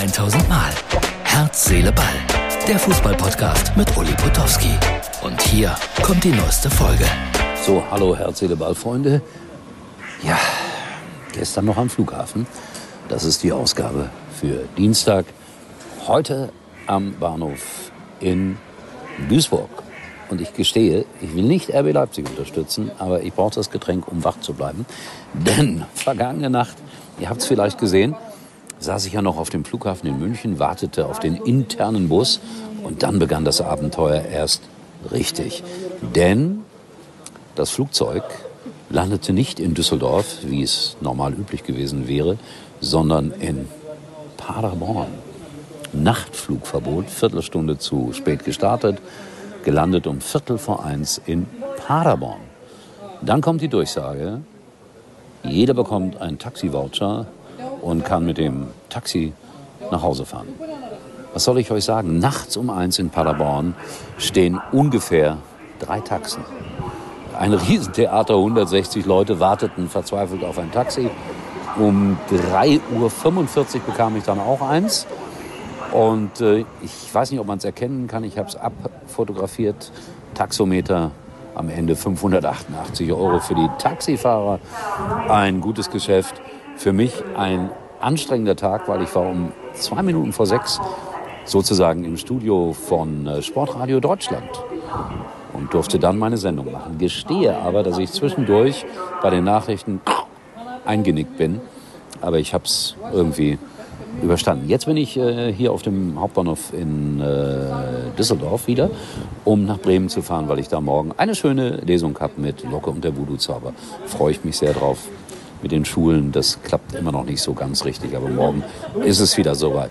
1000 Mal. Herz, Seele, Ball. Der Fußballpodcast mit Uli Potowski. Und hier kommt die neueste Folge. So, hallo Herz, Seele, Ball, Freunde. Ja, gestern noch am Flughafen. Das ist die Ausgabe für Dienstag. Heute am Bahnhof in Duisburg. Und ich gestehe, ich will nicht RB Leipzig unterstützen, aber ich brauche das Getränk, um wach zu bleiben. Denn vergangene Nacht, ihr habt es vielleicht gesehen, saß ich ja noch auf dem Flughafen in München, wartete auf den internen Bus und dann begann das Abenteuer erst richtig. Denn das Flugzeug landete nicht in Düsseldorf, wie es normal üblich gewesen wäre, sondern in Paderborn. Nachtflugverbot, Viertelstunde zu spät gestartet, gelandet um Viertel vor eins in Paderborn. Dann kommt die Durchsage, jeder bekommt einen Taxi-Voucher und kann mit dem Taxi nach Hause fahren. Was soll ich euch sagen? Nachts um eins in Paderborn stehen ungefähr drei Taxen. Ein Riesentheater, 160 Leute warteten verzweifelt auf ein Taxi. Um 3.45 Uhr bekam ich dann auch eins. Und äh, ich weiß nicht, ob man es erkennen kann. Ich habe es abfotografiert. Taxometer am Ende 588 Euro für die Taxifahrer. Ein gutes Geschäft. Für mich ein anstrengender Tag, weil ich war um zwei Minuten vor sechs sozusagen im Studio von äh, Sportradio Deutschland und durfte dann meine Sendung machen. Gestehe aber, dass ich zwischendurch bei den Nachrichten eingenickt bin, aber ich habe es irgendwie überstanden. Jetzt bin ich äh, hier auf dem Hauptbahnhof in äh, Düsseldorf wieder, um nach Bremen zu fahren, weil ich da morgen eine schöne Lesung habe mit Locke und der Voodoo-Zauber. Freue ich mich sehr drauf. Mit den Schulen, das klappt immer noch nicht so ganz richtig, aber morgen ist es wieder soweit.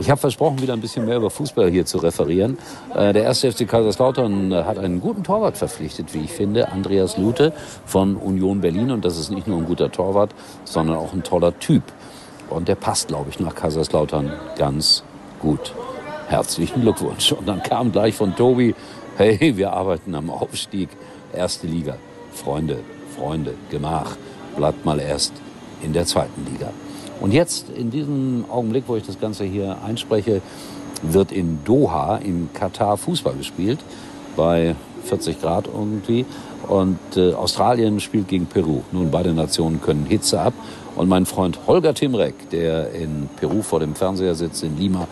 Ich habe versprochen, wieder ein bisschen mehr über Fußball hier zu referieren. Äh, der erste FC Kaiserslautern äh, hat einen guten Torwart verpflichtet, wie ich finde, Andreas Lute von Union Berlin. Und das ist nicht nur ein guter Torwart, sondern auch ein toller Typ. Und der passt, glaube ich, nach Kaiserslautern ganz gut. Herzlichen Glückwunsch. Und dann kam gleich von Tobi, hey, wir arbeiten am Aufstieg, erste Liga. Freunde, Freunde, Gemach, bleibt mal erst in der zweiten Liga. Und jetzt, in diesem Augenblick, wo ich das Ganze hier einspreche, wird in Doha, in Katar, Fußball gespielt. Bei 40 Grad irgendwie. Und äh, Australien spielt gegen Peru. Nun, beide Nationen können Hitze ab. Und mein Freund Holger Timrek, der in Peru vor dem Fernseher sitzt, in Lima,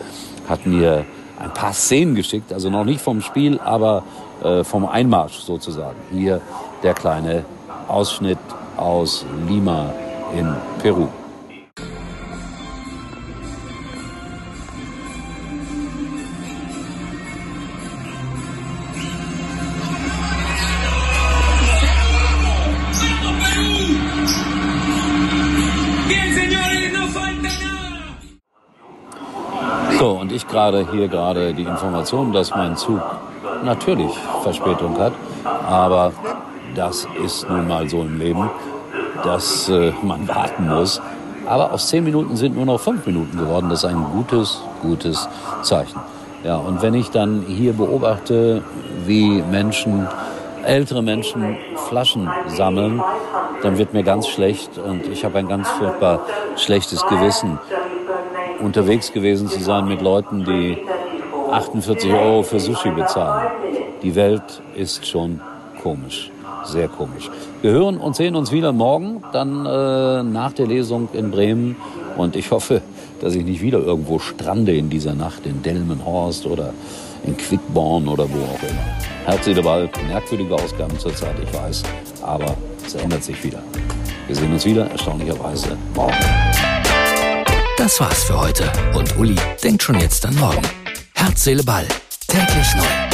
hat mir ein paar Szenen geschickt. Also noch nicht vom Spiel, aber äh, vom Einmarsch sozusagen. Hier der kleine Ausschnitt aus Lima in Peru. So, und ich gerade hier gerade die Information, dass mein Zug natürlich Verspätung hat, aber das ist nun mal so im Leben, dass äh, man warten muss. Aber aus zehn Minuten sind nur noch fünf Minuten geworden. Das ist ein gutes, gutes Zeichen. Ja, und wenn ich dann hier beobachte, wie Menschen, ältere Menschen Flaschen sammeln, dann wird mir ganz schlecht und ich habe ein ganz furchtbar schlechtes Gewissen unterwegs gewesen zu sein mit Leuten, die 48 Euro für Sushi bezahlen. Die Welt ist schon komisch, sehr komisch. Wir hören und sehen uns wieder morgen, dann äh, nach der Lesung in Bremen. Und ich hoffe, dass ich nicht wieder irgendwo strande in dieser Nacht in Delmenhorst oder in Quickborn oder wo auch immer. Herzliche Ball, merkwürdige Ausgaben zurzeit, ich weiß, aber es ändert sich wieder. Wir sehen uns wieder, erstaunlicherweise, morgen. Das war's für heute. Und Uli denkt schon jetzt an morgen. Herz, Seele, Ball. Täglich neu.